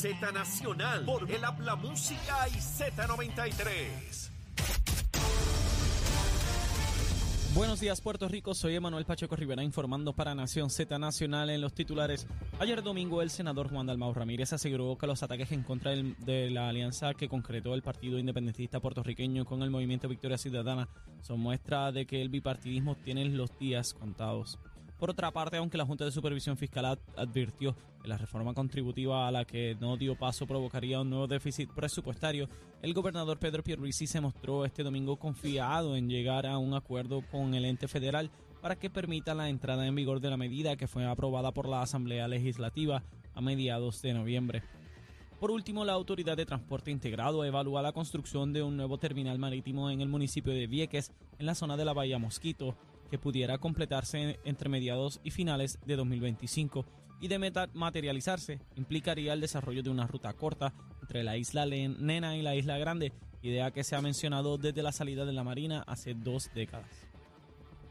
Z Nacional por el Habla Música y Z93. Buenos días Puerto Rico, soy Emanuel Pacheco Rivera informando para Nación Z Nacional en los titulares. Ayer domingo el senador Juan Dalmau Ramírez aseguró que los ataques en contra de la alianza que concretó el Partido Independentista puertorriqueño con el movimiento Victoria Ciudadana son muestra de que el bipartidismo tiene los días contados. Por otra parte, aunque la Junta de Supervisión Fiscal advirtió que la reforma contributiva a la que no dio paso provocaría un nuevo déficit presupuestario, el gobernador Pedro Pierluisi se mostró este domingo confiado en llegar a un acuerdo con el ente federal para que permita la entrada en vigor de la medida que fue aprobada por la Asamblea Legislativa a mediados de noviembre. Por último, la Autoridad de Transporte Integrado evalúa la construcción de un nuevo terminal marítimo en el municipio de Vieques, en la zona de la Bahía Mosquito, que pudiera completarse entre mediados y finales de 2025 y de materializarse implicaría el desarrollo de una ruta corta entre la isla Nena y la isla Grande, idea que se ha mencionado desde la salida de la Marina hace dos décadas.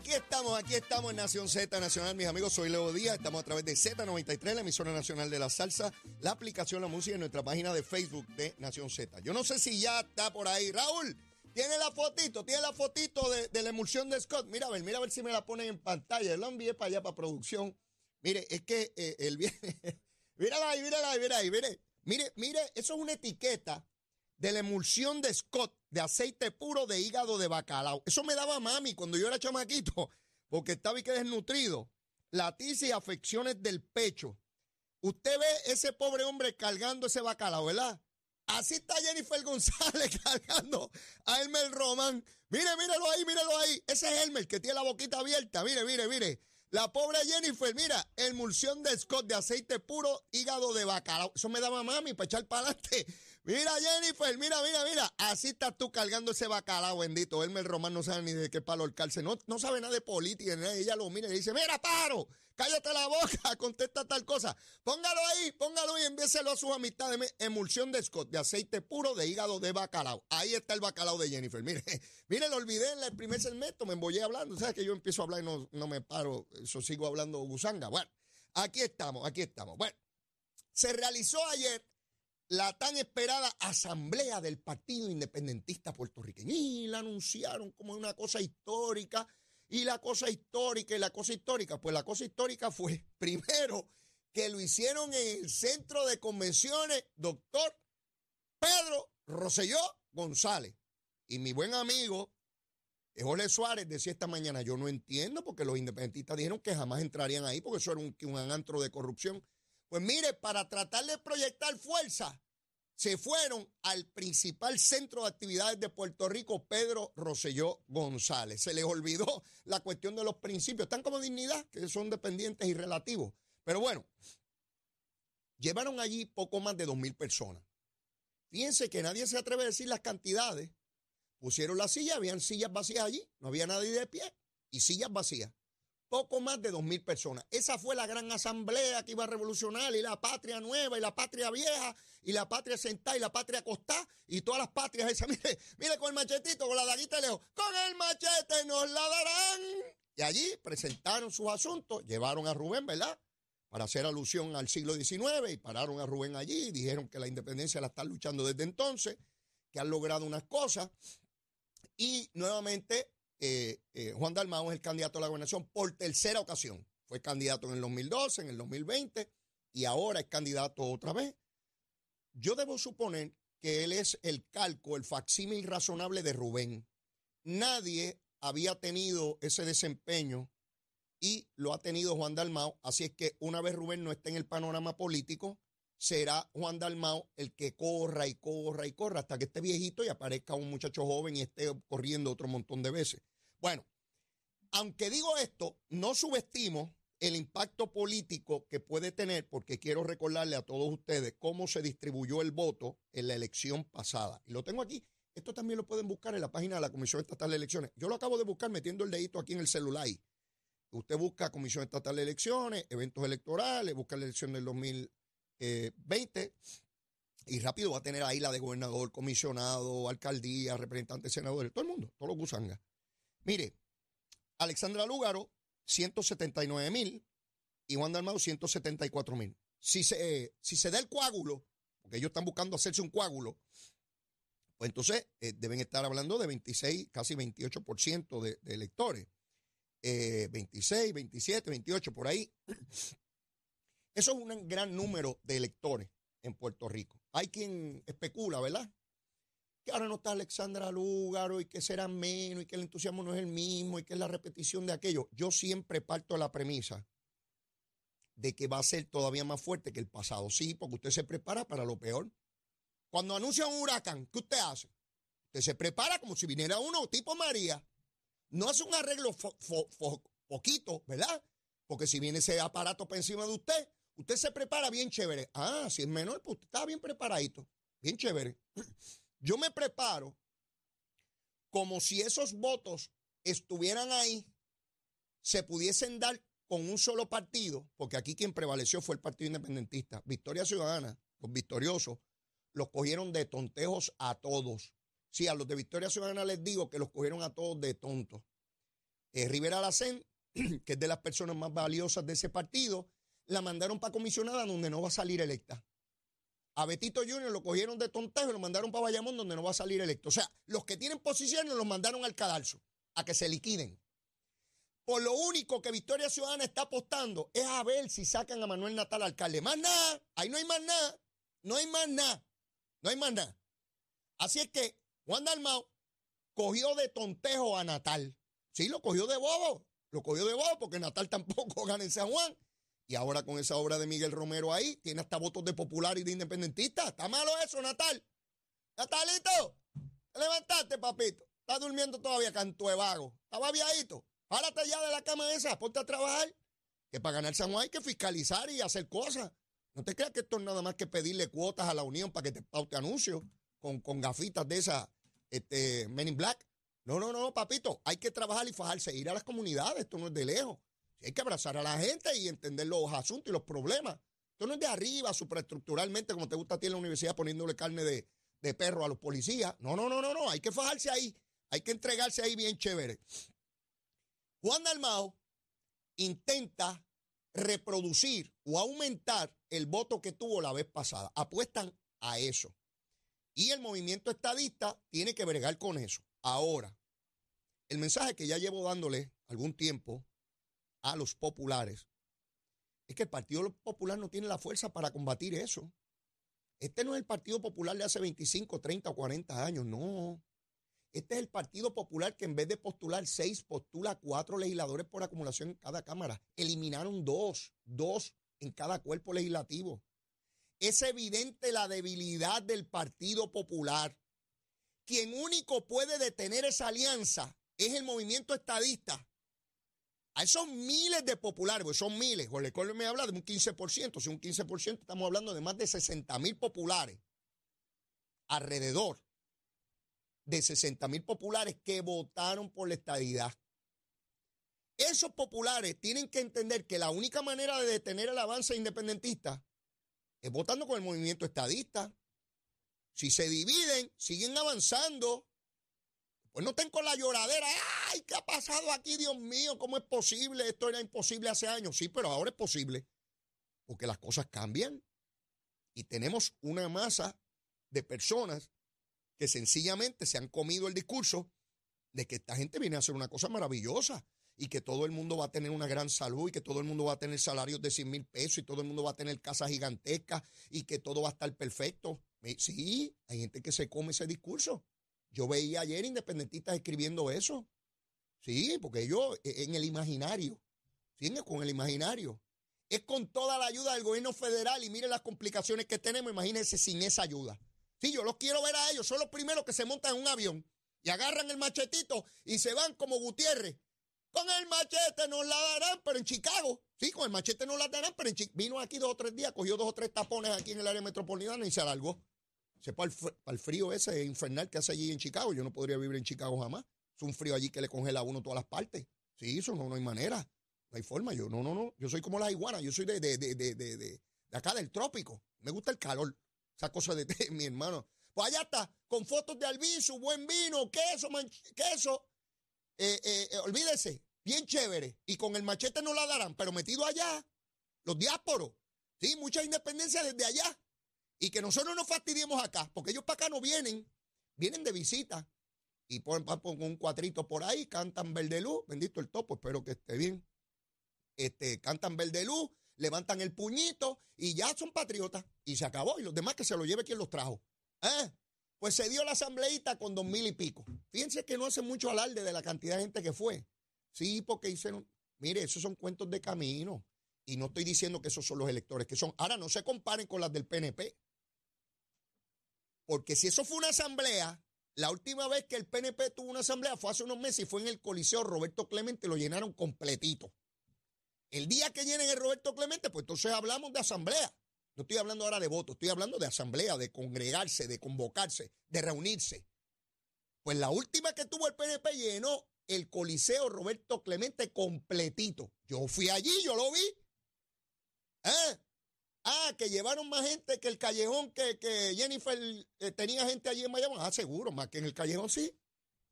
Aquí estamos, aquí estamos en Nación Z Nacional, mis amigos. Soy Leo Díaz, estamos a través de Z93, la emisora nacional de la salsa, la aplicación La Música en nuestra página de Facebook de Nación Z. Yo no sé si ya está por ahí. Raúl, tiene la fotito, tiene la fotito de, la emulsión de Scott. Mira a ver, mira a ver si me la ponen en pantalla. Lo envié para allá, para producción. Mire, es que eh, el viernes. mírala ahí, mírala ahí, mira ahí, mire. Mire, mire, eso es una etiqueta de la emulsión de Scott de aceite puro de hígado de bacalao. Eso me daba mami cuando yo era chamaquito, porque estaba y que desnutrido. Laticia y afecciones del pecho. Usted ve ese pobre hombre cargando ese bacalao, ¿verdad? Así está Jennifer González cargando a Elmer Román. Mire, míralo ahí, míralo ahí. Ese es Elmer que tiene la boquita abierta. Mire, mire, mire. La pobre Jennifer, mira, emulsión de Scott de aceite puro, hígado de bacalao. Eso me daba mami para echar para adelante. Mira, Jennifer, mira, mira, mira. Así estás tú cargando ese bacalao, bendito. Elmer Román no sabe ni de qué palo el calce. No, no sabe nada de política. Ella lo mira y dice, mira, paro, cállate la boca, contesta tal cosa. Póngalo ahí, póngalo y envíeselo a sus amistades. Emulsión de Scott, de aceite puro, de hígado de bacalao. Ahí está el bacalao de Jennifer. Mire, mire, lo olvidé en el primer segmento, me embollé hablando. ¿Sabes que yo empiezo a hablar y no, no me paro? Eso sigo hablando gusanga. Bueno, aquí estamos, aquí estamos. Bueno, se realizó ayer la tan esperada asamblea del Partido Independentista Puertorriqueño. Y la anunciaron como una cosa histórica. Y la cosa histórica, y la cosa histórica, pues la cosa histórica fue, primero, que lo hicieron en el centro de convenciones, doctor Pedro Roselló González. Y mi buen amigo Jorge Suárez decía esta mañana, yo no entiendo porque los independentistas dijeron que jamás entrarían ahí porque eso era un, un antro de corrupción. Pues mire, para tratar de proyectar fuerza, se fueron al principal centro de actividades de Puerto Rico, Pedro Rosselló González. Se les olvidó la cuestión de los principios. Están como dignidad, que son dependientes y relativos. Pero bueno, llevaron allí poco más de dos mil personas. Fíjense que nadie se atreve a decir las cantidades. Pusieron la silla, habían sillas vacías allí, no había nadie de pie y sillas vacías poco más de dos mil personas. Esa fue la gran asamblea que iba a revolucionar y la patria nueva y la patria vieja y la patria sentada y la patria acostada y todas las patrias esas. Mire, mire con el machetito, con la daguita lejos. Con el machete nos la darán. Y allí presentaron sus asuntos, llevaron a Rubén, ¿verdad? Para hacer alusión al siglo XIX y pararon a Rubén allí y dijeron que la independencia la están luchando desde entonces, que han logrado unas cosas. Y nuevamente eh, eh, Juan Dalmau es el candidato a la gobernación por tercera ocasión. Fue candidato en el 2012, en el 2020 y ahora es candidato otra vez. Yo debo suponer que él es el calco, el facsímil razonable de Rubén. Nadie había tenido ese desempeño y lo ha tenido Juan Dalmau. Así es que una vez Rubén no esté en el panorama político, será Juan Dalmau el que corra y corra y corra hasta que esté viejito y aparezca un muchacho joven y esté corriendo otro montón de veces. Bueno, aunque digo esto, no subestimo el impacto político que puede tener, porque quiero recordarle a todos ustedes cómo se distribuyó el voto en la elección pasada. Y lo tengo aquí. Esto también lo pueden buscar en la página de la Comisión Estatal de Elecciones. Yo lo acabo de buscar metiendo el dedito aquí en el celular. Usted busca Comisión Estatal de Elecciones, eventos electorales, busca la elección del 2020 y rápido va a tener ahí la de gobernador, comisionado, alcaldía, representantes, senadores, todo el mundo, todos los gusangas. Mire, Alexandra Lúgaro, 179 mil y Juan Dalmau, 174 mil. Si se, si se da el coágulo, porque ellos están buscando hacerse un coágulo, pues entonces eh, deben estar hablando de 26, casi 28% de, de electores. 26, 27, 28, por ahí. Eso es un gran número de electores en Puerto Rico. Hay quien especula, ¿verdad? Que ahora no está Alexandra Lúgaro y que será menos y que el entusiasmo no es el mismo y que es la repetición de aquello. Yo siempre parto la premisa de que va a ser todavía más fuerte que el pasado. Sí, porque usted se prepara para lo peor. Cuando anuncia un huracán, ¿qué usted hace? Usted se prepara como si viniera uno tipo María. No hace un arreglo poquito, ¿verdad? Porque si viene ese aparato para encima de usted, usted se prepara bien chévere. Ah, si es menor, pues usted está bien preparadito. Bien chévere. Yo me preparo como si esos votos estuvieran ahí, se pudiesen dar con un solo partido, porque aquí quien prevaleció fue el Partido Independentista. Victoria Ciudadana, los victoriosos, los cogieron de tontejos a todos. Sí, a los de Victoria Ciudadana les digo que los cogieron a todos de tontos. Eh, Rivera Lacén, que es de las personas más valiosas de ese partido, la mandaron para comisionada donde no va a salir electa. A Betito Junior lo cogieron de tontejo y lo mandaron para Bayamón donde no va a salir electo. O sea, los que tienen posiciones los mandaron al cadalso a que se liquiden. Por lo único que Victoria Ciudadana está apostando es a ver si sacan a Manuel Natal alcalde. Más nada, ahí no hay más nada, no hay más nada, no hay más nada. Así es que Juan Dalmau cogió de tontejo a Natal. Sí, lo cogió de bobo. Lo cogió de bobo porque Natal tampoco gana en San Juan. Y ahora con esa obra de Miguel Romero ahí, tiene hasta votos de popular y de independentista. Está malo eso, Natal. Natalito, levantaste, papito. Está durmiendo todavía, canto de vago. Estaba. Párate ya de la cama esa, ponte a trabajar. Que para ganar San Juan hay que fiscalizar y hacer cosas. No te creas que esto es nada más que pedirle cuotas a la Unión para que te paute anuncios con, con gafitas de esas este, Men in Black. No, no, no, papito. Hay que trabajar y fajarse, ir a las comunidades. Esto no es de lejos. Hay que abrazar a la gente y entender los asuntos y los problemas. Esto no es de arriba, superestructuralmente, como te gusta a ti en la universidad, poniéndole carne de, de perro a los policías. No, no, no, no, no. Hay que fajarse ahí. Hay que entregarse ahí bien chévere. Juan Dalmao intenta reproducir o aumentar el voto que tuvo la vez pasada. Apuestan a eso. Y el movimiento estadista tiene que bregar con eso. Ahora, el mensaje que ya llevo dándole algún tiempo a los populares es que el Partido Popular no tiene la fuerza para combatir eso. Este no es el Partido Popular de hace 25, 30 o 40 años, no. Este es el Partido Popular que en vez de postular seis, postula cuatro legisladores por acumulación en cada Cámara. Eliminaron dos, dos en cada cuerpo legislativo. Es evidente la debilidad del Partido Popular. Quien único puede detener esa alianza es el movimiento estadista. A esos miles de populares, pues son miles, Jorge Cole me habla de un 15%, si un 15% estamos hablando de más de 60 mil populares alrededor de 60 mil populares que votaron por la estadidad. Esos populares tienen que entender que la única manera de detener el avance independentista es votando con el movimiento estadista. Si se dividen, siguen avanzando. Pues no estén con la lloradera. ¡Ay, qué ha pasado aquí, Dios mío! ¿Cómo es posible? Esto era imposible hace años. Sí, pero ahora es posible. Porque las cosas cambian. Y tenemos una masa de personas que sencillamente se han comido el discurso de que esta gente viene a hacer una cosa maravillosa y que todo el mundo va a tener una gran salud y que todo el mundo va a tener salarios de 100 mil pesos y todo el mundo va a tener casas gigantescas y que todo va a estar perfecto. Sí, hay gente que se come ese discurso. Yo veía ayer independentistas escribiendo eso. Sí, porque yo e, en el imaginario, ¿sí? con el imaginario. Es con toda la ayuda del gobierno federal y mire las complicaciones que tenemos, imagínense sin esa ayuda. Sí, yo los quiero ver a ellos, son los primeros que se montan en un avión y agarran el machetito y se van como Gutiérrez Con el machete nos la darán, pero en Chicago. Sí, con el machete nos la darán, pero en Chicago. Vino aquí dos o tres días, cogió dos o tres tapones aquí en el área metropolitana y se alargó. Se para el, frío ese infernal que hace allí en Chicago. Yo no podría vivir en Chicago jamás. Es un frío allí que le congela a uno todas las partes. Sí, eso no, no hay manera. No hay forma. Yo, no, no, no. Yo soy como las iguanas. Yo soy de, de, de, de, de, acá del trópico. Me gusta el calor. Esa cosa de mi hermano. Pues allá está, con fotos de albizu, buen vino, queso, queso. Eh, eh, eh, olvídese, bien chévere. Y con el machete no la darán, pero metido allá, los diásporos. Sí, mucha independencia desde allá. Y que nosotros nos fastidiemos acá, porque ellos para acá no vienen, vienen de visita. Y ponen, un cuatrito por ahí, cantan verde luz, bendito el topo, espero que esté bien. Este, cantan verde luz, levantan el puñito y ya son patriotas. Y se acabó. Y los demás que se lo lleve quien los trajo. ¿Eh? Pues se dio la asambleíta con dos mil y pico. Fíjense que no hace mucho alarde de la cantidad de gente que fue. Sí, porque hicieron. Mire, esos son cuentos de camino. Y no estoy diciendo que esos son los electores que son. Ahora no se comparen con las del PNP. Porque si eso fue una asamblea, la última vez que el PNP tuvo una asamblea fue hace unos meses y fue en el Coliseo Roberto Clemente, lo llenaron completito. El día que llenen el Roberto Clemente, pues entonces hablamos de asamblea. No estoy hablando ahora de votos, estoy hablando de asamblea, de congregarse, de convocarse, de reunirse. Pues la última que tuvo el PNP llenó el Coliseo Roberto Clemente completito. Yo fui allí, yo lo vi. ¿Eh? Ah, que llevaron más gente que el callejón que, Jennifer eh, tenía gente allí en Miami. Ah, seguro, más que en el callejón sí.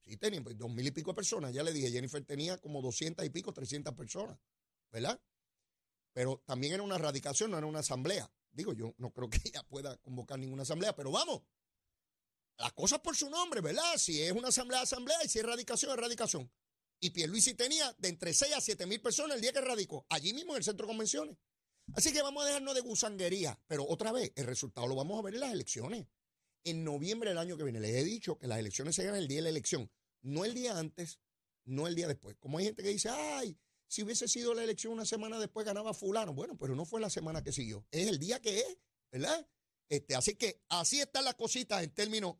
Sí, tenían pues, dos mil y pico de personas. Ya le dije, Jennifer tenía como doscientas y pico, trescientas personas. ¿Verdad? Pero también era una radicación, no era una asamblea. Digo, yo no creo que ella pueda convocar ninguna asamblea, pero vamos. Las cosas por su nombre, ¿verdad? Si es una asamblea, asamblea, y si es radicación, es radicación. Y Pierluisi tenía de entre 6 a 7 mil personas el día que radicó, allí mismo en el centro de convenciones. Así que vamos a dejarnos de gusanguería, pero otra vez, el resultado lo vamos a ver en las elecciones. En noviembre del año que viene, les he dicho que las elecciones se ganan el día de la elección, no el día antes, no el día después. Como hay gente que dice, ay, si hubiese sido la elección una semana después ganaba fulano. Bueno, pero no fue la semana que siguió. Es el día que es, ¿verdad? Este, así que así están las cositas en términos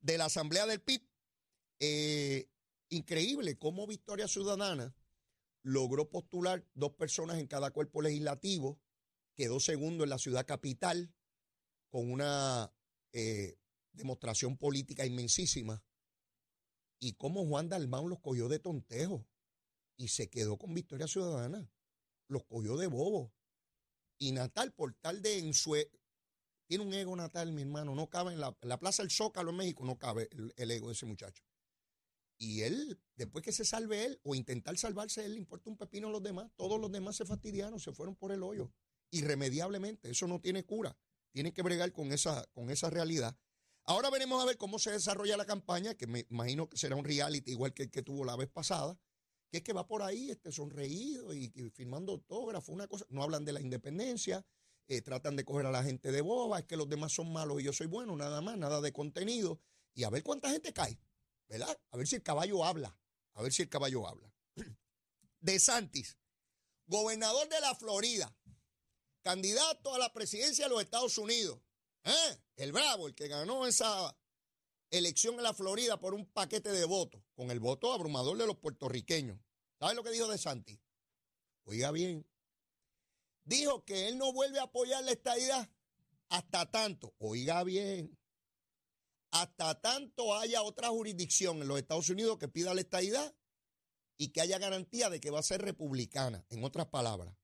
de la Asamblea del PIB. Eh, increíble cómo Victoria Ciudadana logró postular dos personas en cada cuerpo legislativo, quedó segundo en la ciudad capital con una eh, demostración política inmensísima. Y cómo Juan Dalmán los cogió de tontejo y se quedó con Victoria Ciudadana. Los cogió de bobo. Y Natal, por tal de ensue... Tiene un ego Natal, mi hermano. No cabe en la, Plaza del Zócalo en México, no cabe el, ego de ese muchacho. Y él, después que se salve él, o intentar salvarse él, le importa un pepino a los demás. Todos los demás se fastidiaron, se fueron por el hoyo. Irremediablemente. Eso no tiene cura. Tiene que bregar con esa, con esa realidad. Ahora veremos a ver cómo se desarrolla la campaña, que me imagino que será un reality igual que el que tuvo la vez pasada que es que va por ahí este, sonreído y, firmando autógrafos, una cosa. No hablan de la independencia, eh, tratan de coger a la gente de boba, es que los demás son malos y yo soy bueno, nada más, nada de contenido. Y a ver cuánta gente cae, ¿verdad? A ver si el caballo habla, a ver si el caballo habla. De Santis, gobernador de la Florida, candidato a la presidencia de los Estados Unidos. ¿eh? El bravo, el que ganó esa elección en la Florida por un paquete de votos, con el voto abrumador de los puertorriqueños. ¿Sabe lo que dijo De Santi? Oiga bien. Dijo que él no vuelve a apoyar la estadidad hasta tanto, oiga bien, hasta tanto haya otra jurisdicción en los Estados Unidos que pida la estadidad y que haya garantía de que va a ser republicana, en otras palabras.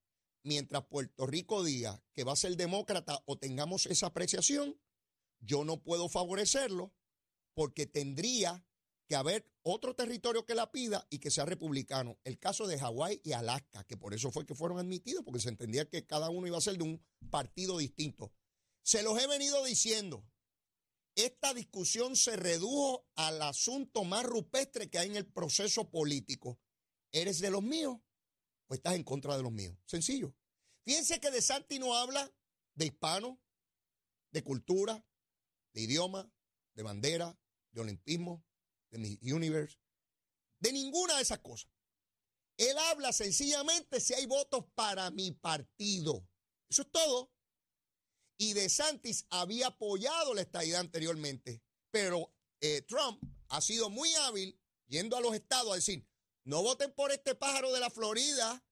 Mientras Puerto Rico diga que va a ser demócrata o tengamos esa apreciación, yo no puedo favorecerlo porque tendría que haber otro territorio que la pida y que sea republicano. El caso de Hawái y Alaska, que por eso fue que fueron admitidos, porque se entendía que cada uno iba a ser de un partido distinto. Se los he venido diciendo. Esta discusión se redujo al asunto más rupestre que hay en el proceso político. ¿Eres de los míos o estás en contra de los míos? Sencillo. Fíjense que De Santi no habla de hispano, de cultura, de idioma, de bandera, de olimpismo, de mi universe, de ninguna de esas cosas. Él habla sencillamente si hay votos para mi partido. Eso es todo. Y De Santis había apoyado la estadidad anteriormente, pero eh, Trump ha sido muy hábil yendo a los estados a decir, No voten por este pájaro de la Florida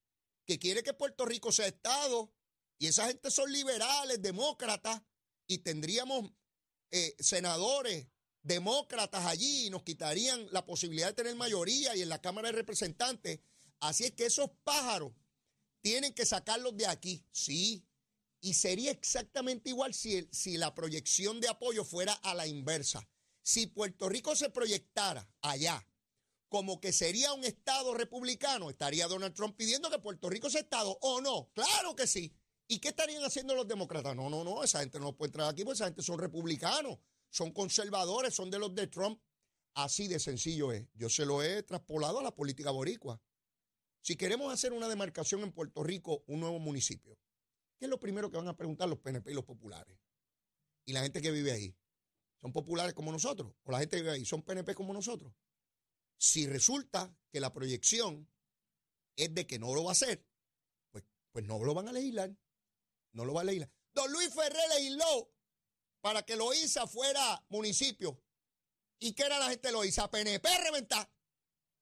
que quiere que Puerto Rico sea Estado. Y esa gente son liberales, demócratas, y tendríamos eh, senadores demócratas allí y nos quitarían la posibilidad de tener mayoría y en la Cámara de Representantes. Así es que esos pájaros tienen que sacarlos de aquí, sí. Y sería exactamente igual si, si la proyección de apoyo fuera a la inversa. Si Puerto Rico se proyectara allá como que sería un Estado republicano, estaría Donald Trump pidiendo que Puerto Rico sea Estado o no. Claro que sí. ¿Y qué estarían haciendo los demócratas? No, no, no, esa gente no puede entrar aquí porque esa gente son republicanos, son conservadores, son de los de Trump. Así de sencillo es. Yo se lo he traspolado a la política boricua. Si queremos hacer una demarcación en Puerto Rico, un nuevo municipio, ¿qué es lo primero que van a preguntar los PNP y los populares? Y la gente que vive ahí. ¿Son populares como nosotros? ¿O la gente que vive ahí son PNP como nosotros? Si resulta que la proyección es de que no lo va a hacer, pues, pues no lo van a legislar. No lo va a legislar. Don Luis Ferrer legisló para que Loíza fuera municipio. ¿Y qué era la gente de Loíza? PNP reventar.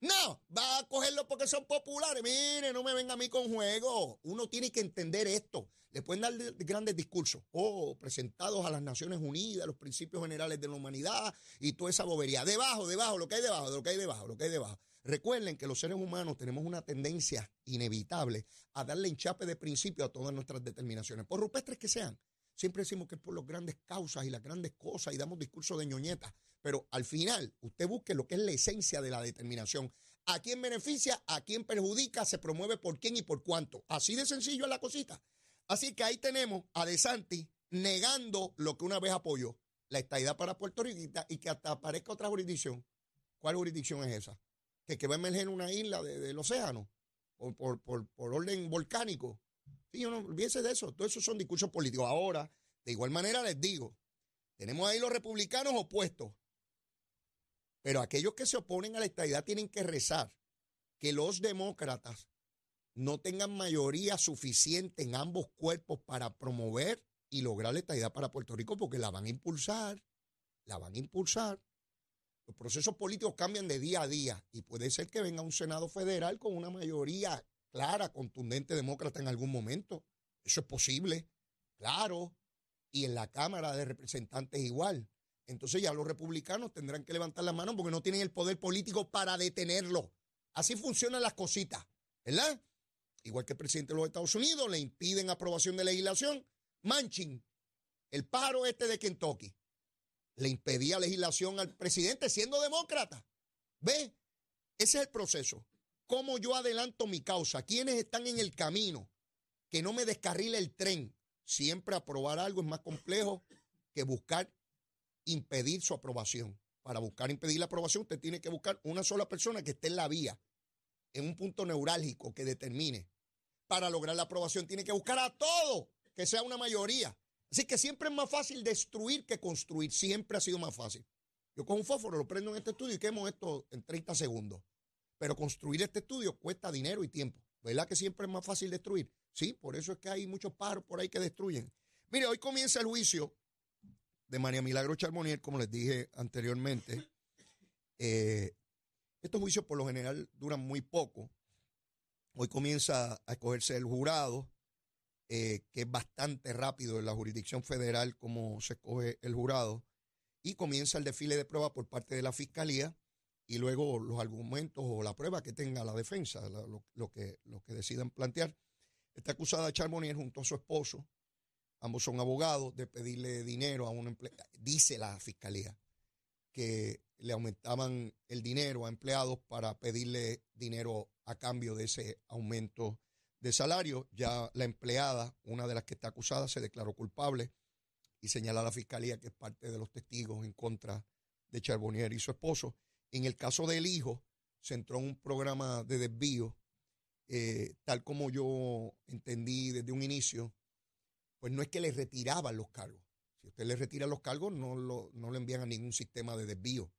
No, va a cogerlo porque son populares. Mire, no me venga a mí con juego. Uno tiene que entender esto. Le pueden dar grandes discursos, oh, presentados a las Naciones Unidas, los principios generales de la humanidad y toda esa bobería. Debajo, debajo, lo que hay debajo, lo que hay debajo, lo que hay debajo. Recuerden que los seres humanos tenemos una tendencia inevitable a darle enchape de principio a todas nuestras determinaciones, por rupestres que sean. Siempre decimos que es por las grandes causas y las grandes cosas y damos discursos de ñoñetas. Pero al final, usted busque lo que es la esencia de la determinación. ¿A quién beneficia? ¿A quién perjudica? ¿Se promueve por quién y por cuánto? Así de sencillo es la cosita. Así que ahí tenemos a De Santi negando lo que una vez apoyó, la estadidad para Puerto Rico y que hasta aparezca otra jurisdicción. ¿Cuál jurisdicción es esa? Que, que va a emerger una isla del océano por, por, orden volcánico. Sí, no olvídese de eso. Todo eso son discursos políticos. Ahora, de igual manera les digo, tenemos ahí los republicanos opuestos. Pero aquellos que se oponen a la estadidad tienen que rezar que los demócratas no tengan mayoría suficiente en ambos cuerpos para promover y lograr la estadidad para Puerto Rico, porque la van a impulsar, la van a impulsar. Los procesos políticos cambian de día a día y puede ser que venga un Senado federal con una mayoría clara, contundente demócrata en algún momento. Eso es posible, claro. Y en la Cámara de Representantes igual. Entonces ya los republicanos tendrán que levantar la mano porque no tienen el poder político para detenerlo. Así funcionan las cositas, ¿verdad? Igual que el presidente de los Estados Unidos le impiden aprobación de legislación. Manchin, el paro este de Kentucky, le impedía legislación al presidente siendo demócrata. ¿Ve? Ese es el proceso cómo yo adelanto mi causa, quiénes están en el camino, que no me descarrile el tren. Siempre aprobar algo es más complejo que buscar impedir su aprobación. Para buscar impedir la aprobación, usted tiene que buscar una sola persona que esté en la vía, en un punto neurálgico que determine. Para lograr la aprobación, tiene que buscar a todo, que sea una mayoría. Así que siempre es más fácil destruir que construir. Siempre ha sido más fácil. Yo con un fósforo lo prendo en este estudio y quemo esto en 30 segundos. Pero construir este estudio cuesta dinero y tiempo. ¿Verdad que siempre es más fácil destruir? Sí, por eso es que hay muchos pájaros por ahí que destruyen. Mire, hoy comienza el juicio de María Milagro Charbonier, como les dije anteriormente. Eh, estos juicios por lo general duran muy poco. Hoy comienza a escogerse el jurado, eh, que es bastante rápido en la jurisdicción federal como se escoge el jurado, y comienza el desfile de pruebas por parte de la Fiscalía y luego los argumentos o la prueba que tenga la defensa, lo, que, lo que decidan plantear. Está acusada Charbonnier junto a su esposo, ambos son abogados, de pedirle dinero a un empleado. Dice la fiscalía que le aumentaban el dinero a empleados para pedirle dinero a cambio de ese aumento de salario. Ya la empleada, una de las que está acusada, se declaró culpable y señala a la fiscalía que es parte de los testigos en contra de Charbonnier y su esposo. En el caso del hijo, se entró en un programa de desvío, eh, tal como yo entendí desde un inicio, pues no es que le retiraban los cargos. Si usted le retira los cargos, no lo, no envían a ningún sistema de desvío.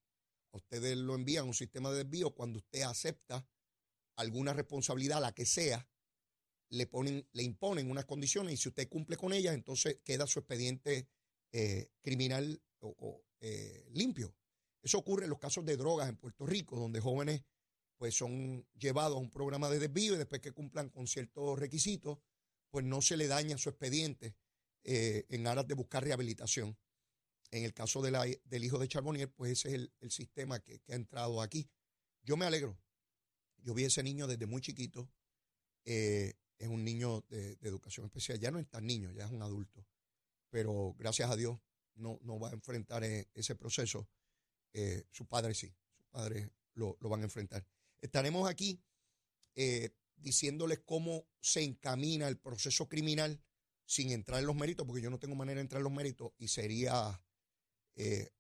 Ustedes lo envían a un sistema de desvío cuando usted acepta alguna responsabilidad, la que sea, le, ponen, le imponen unas condiciones y si usted cumple con ellas, entonces queda su expediente eh, criminal o, eh, limpio. Eso ocurre en los casos de drogas en Puerto Rico, donde jóvenes pues son llevados a un programa de desvío y después que cumplan con ciertos requisitos, pues no se le daña su expediente eh, en aras de buscar rehabilitación. En el caso de del hijo de Charbonnier, pues ese es el, sistema que, ha entrado aquí. Yo me alegro. Yo vi a ese niño desde muy chiquito. Eh, es un niño de, educación especial. Ya no es tan niño, ya es un adulto. Pero gracias a Dios no, no va a enfrentar eh, ese proceso. Eh, su padre sí, su padre lo, lo van a enfrentar. Estaremos aquí eh, diciéndoles cómo se encamina el proceso criminal sin entrar en los méritos, porque yo no tengo manera de entrar en los méritos y sería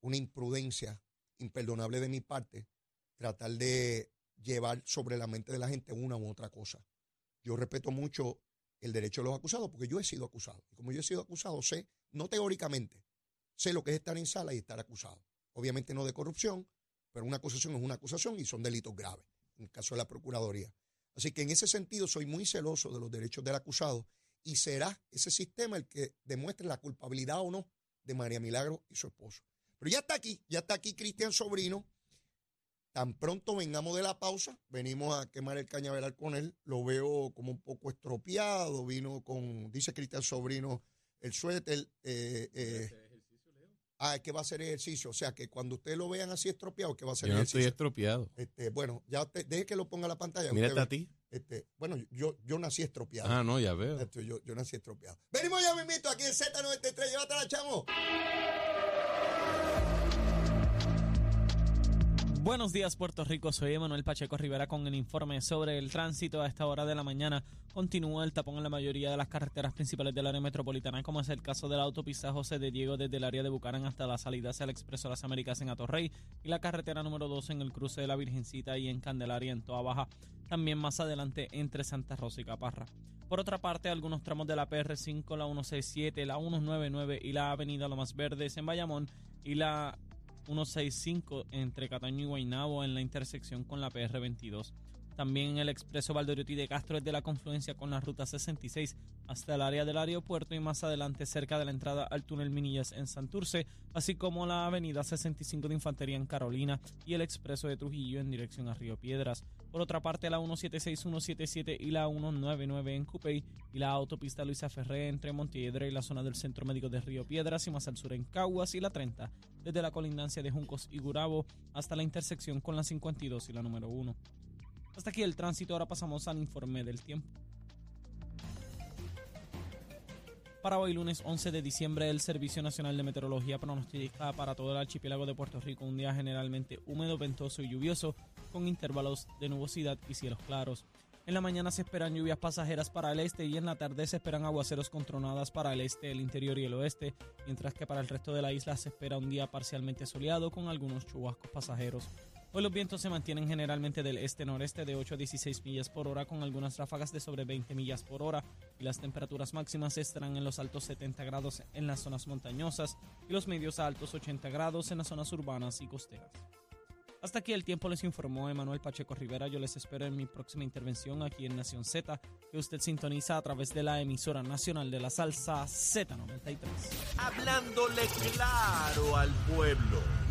una imprudencia imperdonable de mi parte tratar de llevar sobre la mente de la gente una u otra cosa. Yo respeto mucho el derecho de los acusados porque yo he sido acusado. Y como yo he sido acusado, sé, no teóricamente, sé lo que es estar en sala y estar acusado. Obviamente no de corrupción, pero una acusación es una acusación y son delitos graves, en el caso de la Procuraduría. Así que en ese sentido soy muy celoso de los derechos del acusado y será ese sistema el que demuestre la culpabilidad o no de María Milagro y su esposo. Pero ya está aquí, ya está aquí Cristian Sobrino. Tan pronto vengamos de la pausa, venimos a quemar el cañaveral con él. Lo veo como un poco estropeado. Vino con, dice Cristian Sobrino, el suéter. Eh, eh, Ah, que va a hacer ejercicio. O sea, que cuando ustedes lo vean así estropeado, que va a hacer yo no ejercicio. estoy estropeado. Este, bueno, ya usted, deje que lo ponga la pantalla. Mírate a ti. Este, bueno, yo, yo nací estropeado. Ah, no, ya veo. Esto, yo, yo nací estropeado. Venimos ya, mismito, aquí en Z93. Llévatela, chamo. Buenos días, Puerto Rico. Soy Emanuel Pacheco Rivera con el informe sobre el tránsito. A esta hora de la mañana continúa el tapón en la mayoría de las carreteras principales del área metropolitana, como es el caso de la autopista José de Diego desde el área de Bucarán hasta la salida hacia el Expreso las Américas en Atorrey y la carretera número 2 en el cruce de la Virgencita y en Candelaria en Toa Baja. También más adelante entre Santa Rosa y Caparra. Por otra parte, algunos tramos de la PR5, la 167, la 199 y la avenida Lomas Verdes en Bayamón y la 165 entre Cataño y Guaynabo en la intersección con la PR22. También el expreso Valdoriotti de Castro es de la confluencia con la ruta 66 hasta el área del aeropuerto y más adelante cerca de la entrada al túnel Minillas en Santurce, así como la avenida 65 de Infantería en Carolina y el expreso de Trujillo en dirección a Río Piedras. Por otra parte, la 176, 177 y la 199 en Cupey y la autopista Luisa Ferré entre Montiedra y la zona del Centro Médico de Río Piedras y más al sur en Caguas y la 30 desde la colindancia de Juncos y Gurabo hasta la intersección con la 52 y la número 1. Hasta aquí el tránsito, ahora pasamos al informe del tiempo. Para hoy lunes 11 de diciembre el Servicio Nacional de Meteorología pronostica para todo el archipiélago de Puerto Rico un día generalmente húmedo, ventoso y lluvioso con intervalos de nubosidad y cielos claros. En la mañana se esperan lluvias pasajeras para el este y en la tarde se esperan aguaceros con tronadas para el este, el interior y el oeste, mientras que para el resto de la isla se espera un día parcialmente soleado con algunos chubascos pasajeros. Hoy los vientos se mantienen generalmente del este-noreste de 8 a 16 millas por hora con algunas ráfagas de sobre 20 millas por hora y las temperaturas máximas estarán en los altos 70 grados en las zonas montañosas y los medios a altos 80 grados en las zonas urbanas y costeras. Hasta aquí el tiempo les informó Emanuel Pacheco Rivera. Yo les espero en mi próxima intervención aquí en Nación Z, que usted sintoniza a través de la emisora nacional de la salsa Z93. Hablándole claro al pueblo.